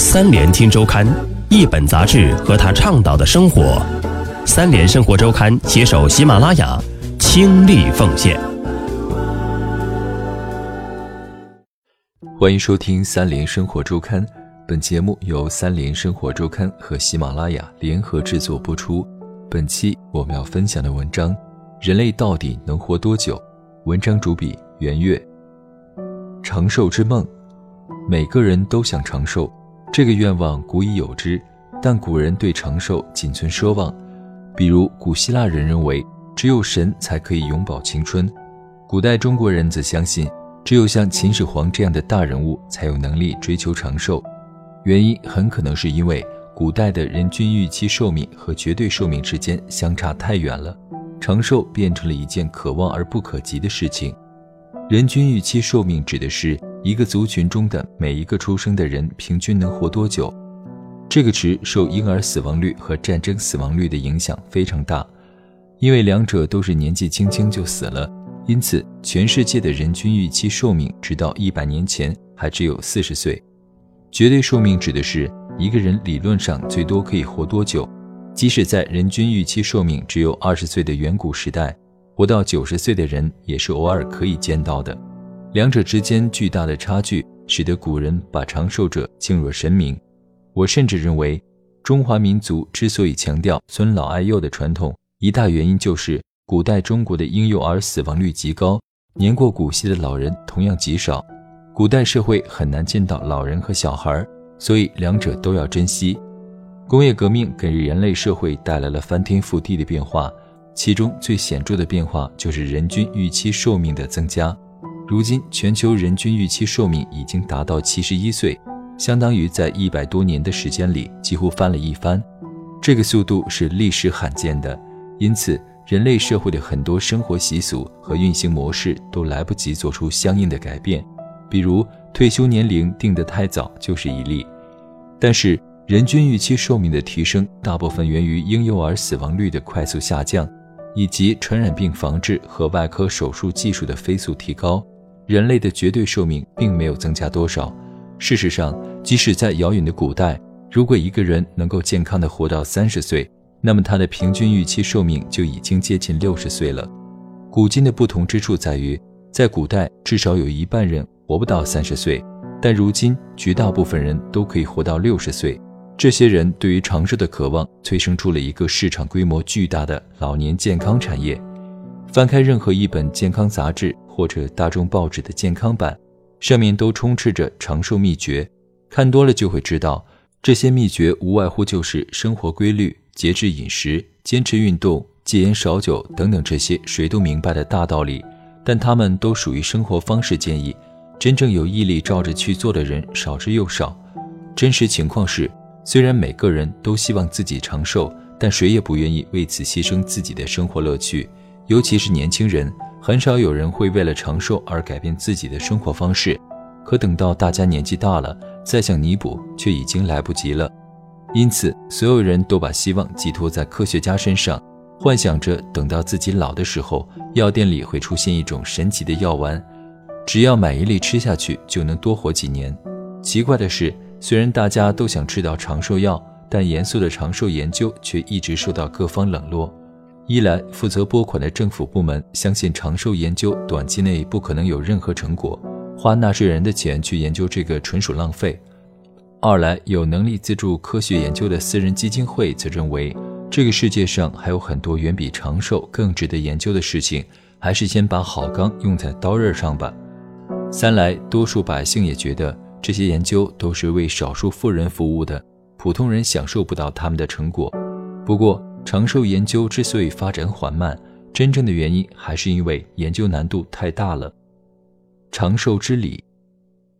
三联听周刊，一本杂志和他倡导的生活。三联生活周刊携手喜马拉雅，倾力奉献。欢迎收听三联生活周刊，本节目由三联生活周刊和喜马拉雅联合制作播出。本期我们要分享的文章：人类到底能活多久？文章主笔袁岳。长寿之梦，每个人都想长寿。这个愿望古已有之，但古人对长寿仅存奢望。比如古希腊人认为，只有神才可以永葆青春；古代中国人则相信，只有像秦始皇这样的大人物才有能力追求长寿。原因很可能是因为古代的人均预期寿命和绝对寿命之间相差太远了，长寿变成了一件可望而不可及的事情。人均预期寿命指的是。一个族群中的每一个出生的人平均能活多久？这个值受婴儿死亡率和战争死亡率的影响非常大，因为两者都是年纪轻轻就死了，因此全世界的人均预期寿命直到一百年前还只有四十岁。绝对寿命指的是一个人理论上最多可以活多久，即使在人均预期寿命只有二十岁的远古时代，活到九十岁的人也是偶尔可以见到的。两者之间巨大的差距，使得古人把长寿者敬若神明。我甚至认为，中华民族之所以强调尊老爱幼的传统，一大原因就是古代中国的婴幼儿死亡率极高，年过古稀的老人同样极少。古代社会很难见到老人和小孩，所以两者都要珍惜。工业革命给人类社会带来了翻天覆地的变化，其中最显著的变化就是人均预期寿命的增加。如今，全球人均预期寿命已经达到七十一岁，相当于在一百多年的时间里几乎翻了一番。这个速度是历史罕见的，因此人类社会的很多生活习俗和运行模式都来不及做出相应的改变。比如，退休年龄定得太早就是一例。但是，人均预期寿命的提升大部分源于婴幼儿死亡率的快速下降，以及传染病防治和外科手术技术的飞速提高。人类的绝对寿命并没有增加多少。事实上，即使在遥远的古代，如果一个人能够健康的活到三十岁，那么他的平均预期寿命就已经接近六十岁了。古今的不同之处在于，在古代至少有一半人活不到三十岁，但如今绝大部分人都可以活到六十岁。这些人对于长寿的渴望，催生出了一个市场规模巨大的老年健康产业。翻开任何一本健康杂志。或者大众报纸的健康版，上面都充斥着长寿秘诀，看多了就会知道，这些秘诀无外乎就是生活规律、节制饮食、坚持运动、戒烟少酒等等这些谁都明白的大道理。但他们都属于生活方式建议，真正有毅力照着去做的人少之又少。真实情况是，虽然每个人都希望自己长寿，但谁也不愿意为此牺牲自己的生活乐趣，尤其是年轻人。很少有人会为了长寿而改变自己的生活方式，可等到大家年纪大了，再想弥补却已经来不及了。因此，所有人都把希望寄托在科学家身上，幻想着等到自己老的时候，药店里会出现一种神奇的药丸，只要买一粒吃下去就能多活几年。奇怪的是，虽然大家都想吃到长寿药，但严肃的长寿研究却一直受到各方冷落。一来，负责拨款的政府部门相信长寿研究短期内不可能有任何成果，花纳税人的钱去研究这个纯属浪费；二来，有能力资助科学研究的私人基金会则认为，这个世界上还有很多远比长寿更值得研究的事情，还是先把好钢用在刀刃上吧；三来，多数百姓也觉得这些研究都是为少数富人服务的，普通人享受不到他们的成果。不过，长寿研究之所以发展缓慢，真正的原因还是因为研究难度太大了。长寿之理，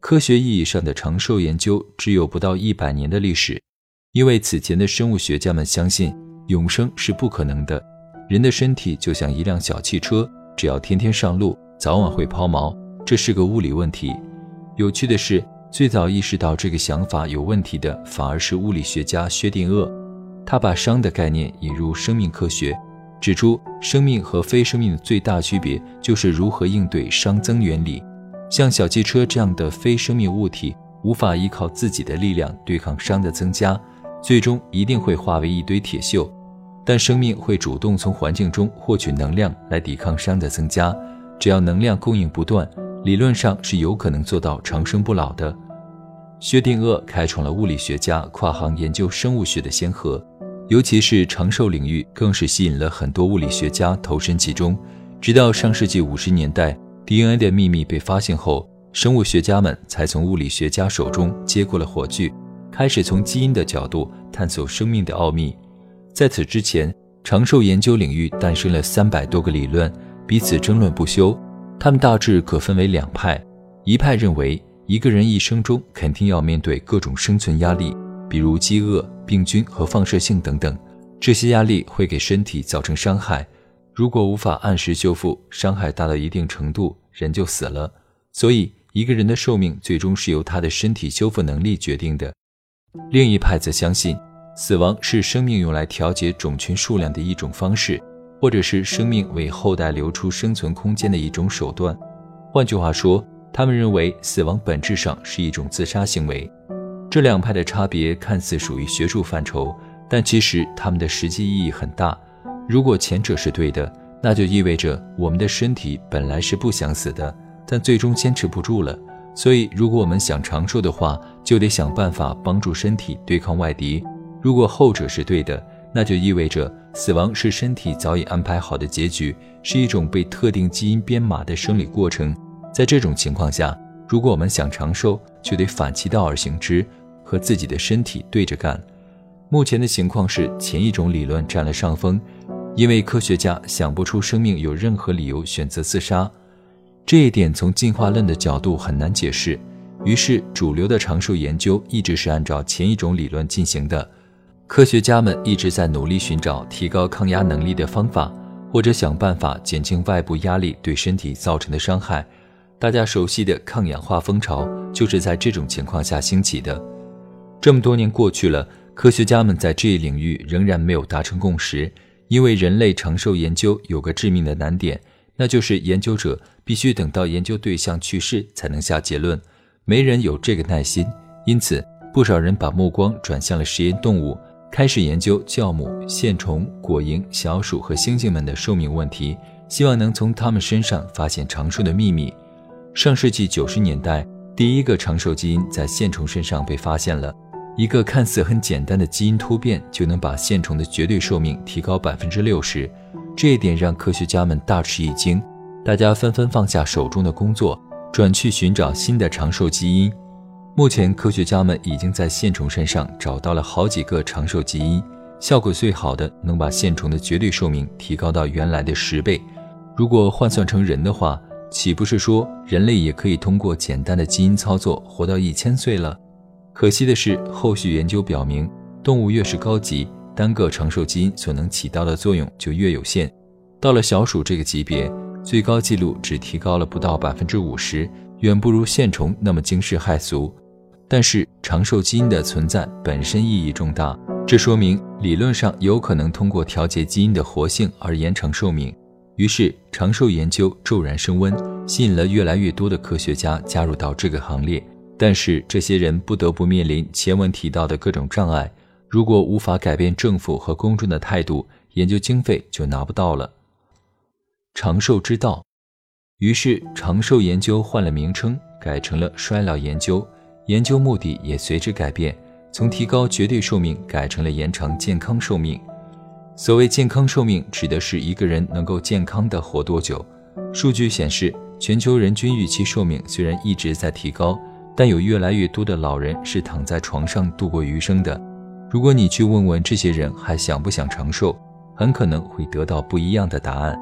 科学意义上的长寿研究只有不到一百年的历史，因为此前的生物学家们相信永生是不可能的。人的身体就像一辆小汽车，只要天天上路，早晚会抛锚，这是个物理问题。有趣的是，最早意识到这个想法有问题的，反而是物理学家薛定谔。他把熵的概念引入生命科学，指出生命和非生命的最大区别就是如何应对熵增原理。像小汽车这样的非生命物体，无法依靠自己的力量对抗熵的增加，最终一定会化为一堆铁锈。但生命会主动从环境中获取能量来抵抗熵的增加，只要能量供应不断，理论上是有可能做到长生不老的。薛定谔开创了物理学家跨行研究生物学的先河，尤其是长寿领域，更是吸引了很多物理学家投身其中。直到上世纪五十年代，DNA 的秘密被发现后，生物学家们才从物理学家手中接过了火炬，开始从基因的角度探索生命的奥秘。在此之前，长寿研究领域诞生了三百多个理论，彼此争论不休。他们大致可分为两派：一派认为。一个人一生中肯定要面对各种生存压力，比如饥饿、病菌和放射性等等。这些压力会给身体造成伤害，如果无法按时修复，伤害大到一定程度，人就死了。所以，一个人的寿命最终是由他的身体修复能力决定的。另一派则相信，死亡是生命用来调节种群数量的一种方式，或者是生命为后代留出生存空间的一种手段。换句话说，他们认为死亡本质上是一种自杀行为。这两派的差别看似属于学术范畴，但其实他们的实际意义很大。如果前者是对的，那就意味着我们的身体本来是不想死的，但最终坚持不住了。所以，如果我们想长寿的话，就得想办法帮助身体对抗外敌。如果后者是对的，那就意味着死亡是身体早已安排好的结局，是一种被特定基因编码的生理过程。在这种情况下，如果我们想长寿，就得反其道而行之，和自己的身体对着干。目前的情况是前一种理论占了上风，因为科学家想不出生命有任何理由选择自杀，这一点从进化论的角度很难解释。于是，主流的长寿研究一直是按照前一种理论进行的。科学家们一直在努力寻找提高抗压能力的方法，或者想办法减轻外部压力对身体造成的伤害。大家熟悉的抗氧化风潮就是在这种情况下兴起的。这么多年过去了，科学家们在这一领域仍然没有达成共识，因为人类长寿研究有个致命的难点，那就是研究者必须等到研究对象去世才能下结论，没人有这个耐心。因此，不少人把目光转向了实验动物，开始研究酵母、线虫、果蝇、小鼠和猩猩们的寿命问题，希望能从它们身上发现长寿的秘密。上世纪九十年代，第一个长寿基因在线虫身上被发现了。一个看似很简单的基因突变，就能把线虫的绝对寿命提高百分之六十。这一点让科学家们大吃一惊，大家纷纷放下手中的工作，转去寻找新的长寿基因。目前，科学家们已经在线虫身上找到了好几个长寿基因，效果最好的能把线虫的绝对寿命提高到原来的十倍。如果换算成人的话，岂不是说人类也可以通过简单的基因操作活到一千岁了？可惜的是，后续研究表明，动物越是高级，单个长寿基因所能起到的作用就越有限。到了小鼠这个级别，最高纪录只提高了不到百分之五十，远不如线虫那么惊世骇俗。但是，长寿基因的存在本身意义重大，这说明理论上有可能通过调节基因的活性而延长寿命。于是，长寿研究骤然升温，吸引了越来越多的科学家加入到这个行列。但是，这些人不得不面临前文提到的各种障碍。如果无法改变政府和公众的态度，研究经费就拿不到了。长寿之道，于是长寿研究换了名称，改成了衰老研究，研究目的也随之改变，从提高绝对寿命改成了延长健康寿命。所谓健康寿命，指的是一个人能够健康的活多久。数据显示，全球人均预期寿命虽然一直在提高，但有越来越多的老人是躺在床上度过余生的。如果你去问问这些人还想不想长寿，很可能会得到不一样的答案。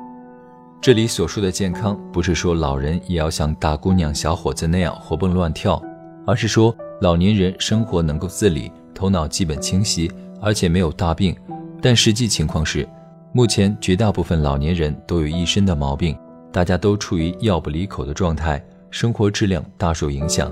这里所说的健康，不是说老人也要像大姑娘、小伙子那样活蹦乱跳，而是说老年人生活能够自理，头脑基本清晰，而且没有大病。但实际情况是，目前绝大部分老年人都有一身的毛病，大家都处于药不离口的状态，生活质量大受影响。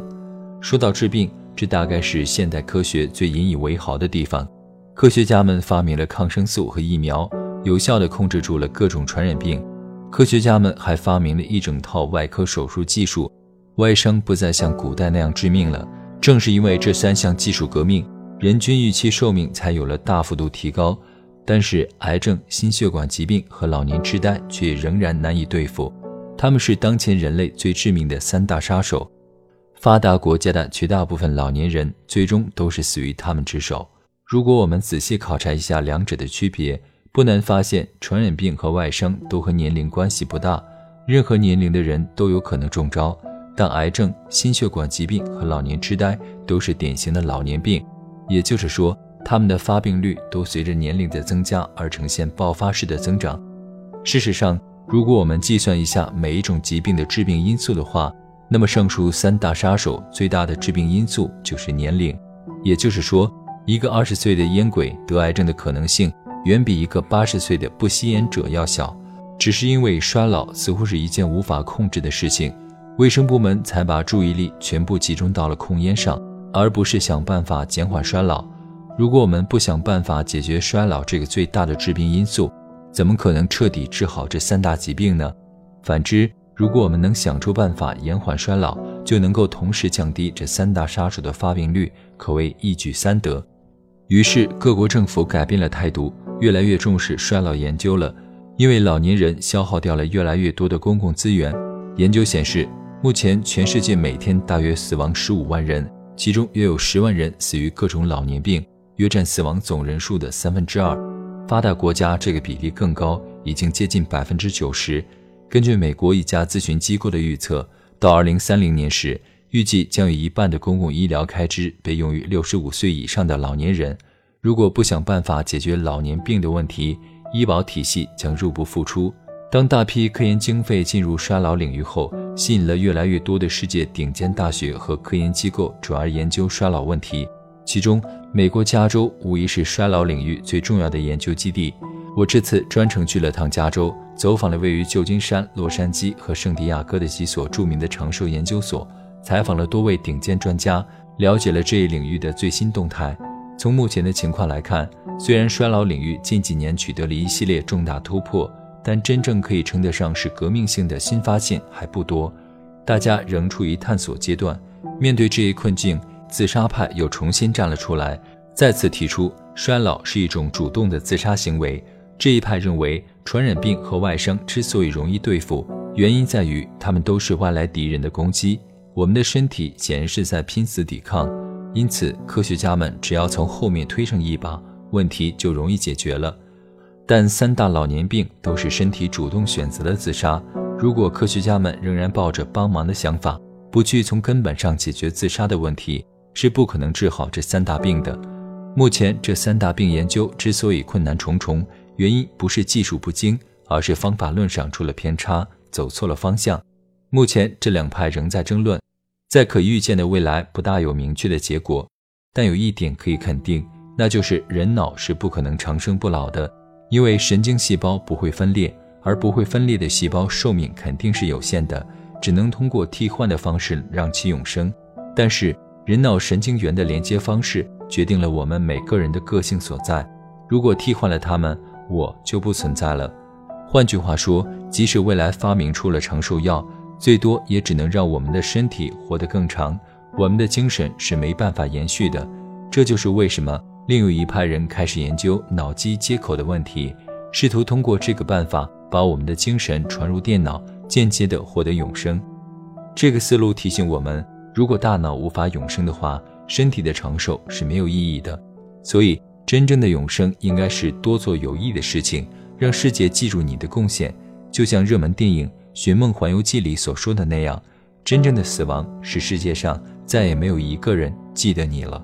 说到治病，这大概是现代科学最引以为豪的地方。科学家们发明了抗生素和疫苗，有效地控制住了各种传染病。科学家们还发明了一整套外科手术技术，外伤不再像古代那样致命了。正是因为这三项技术革命，人均预期寿命才有了大幅度提高。但是，癌症、心血管疾病和老年痴呆却仍然难以对付，他们是当前人类最致命的三大杀手。发达国家的绝大部分老年人最终都是死于他们之手。如果我们仔细考察一下两者的区别，不难发现，传染病和外伤都和年龄关系不大，任何年龄的人都有可能中招。但癌症、心血管疾病和老年痴呆都是典型的老年病，也就是说，他们的发病率都随着年龄的增加而呈现爆发式的增长。事实上，如果我们计算一下每一种疾病的致病因素的话，那么上述三大杀手最大的致病因素就是年龄。也就是说，一个二十岁的烟鬼得癌症的可能性。远比一个八十岁的不吸烟者要小，只是因为衰老似乎是一件无法控制的事情，卫生部门才把注意力全部集中到了控烟上，而不是想办法减缓衰老。如果我们不想办法解决衰老这个最大的致病因素，怎么可能彻底治好这三大疾病呢？反之，如果我们能想出办法延缓衰老，就能够同时降低这三大杀手的发病率，可谓一举三得。于是，各国政府改变了态度。越来越重视衰老研究了，因为老年人消耗掉了越来越多的公共资源。研究显示，目前全世界每天大约死亡十五万人，其中约有十万人死于各种老年病，约占死亡总人数的三分之二。发达国家这个比例更高，已经接近百分之九十。根据美国一家咨询机构的预测，到二零三零年时，预计将有一半的公共医疗开支被用于六十五岁以上的老年人。如果不想办法解决老年病的问题，医保体系将入不敷出。当大批科研经费进入衰老领域后，吸引了越来越多的世界顶尖大学和科研机构转而研究衰老问题。其中，美国加州无疑是衰老领域最重要的研究基地。我这次专程去了趟加州，走访了位于旧金山、洛杉矶和圣地亚哥的几所著名的长寿研究所，采访了多位顶尖专家，了解了这一领域的最新动态。从目前的情况来看，虽然衰老领域近几年取得了一系列重大突破，但真正可以称得上是革命性的新发现还不多，大家仍处于探索阶段。面对这一困境，自杀派又重新站了出来，再次提出衰老是一种主动的自杀行为。这一派认为，传染病和外伤之所以容易对付，原因在于它们都是外来敌人的攻击，我们的身体显然是在拼死抵抗。因此，科学家们只要从后面推上一把，问题就容易解决了。但三大老年病都是身体主动选择了自杀。如果科学家们仍然抱着帮忙的想法，不去从根本上解决自杀的问题，是不可能治好这三大病的。目前，这三大病研究之所以困难重重，原因不是技术不精，而是方法论上出了偏差，走错了方向。目前，这两派仍在争论。在可预见的未来，不大有明确的结果，但有一点可以肯定，那就是人脑是不可能长生不老的，因为神经细胞不会分裂，而不会分裂的细胞寿命肯定是有限的，只能通过替换的方式让其永生。但是，人脑神经元的连接方式决定了我们每个人的个性所在，如果替换了它们，我就不存在了。换句话说，即使未来发明出了长寿药，最多也只能让我们的身体活得更长，我们的精神是没办法延续的。这就是为什么另有一派人开始研究脑机接口的问题，试图通过这个办法把我们的精神传入电脑，间接地获得永生。这个思路提醒我们，如果大脑无法永生的话，身体的长寿是没有意义的。所以，真正的永生应该是多做有益的事情，让世界记住你的贡献，就像热门电影。《寻梦环游记》里所说的那样，真正的死亡是世界上再也没有一个人记得你了。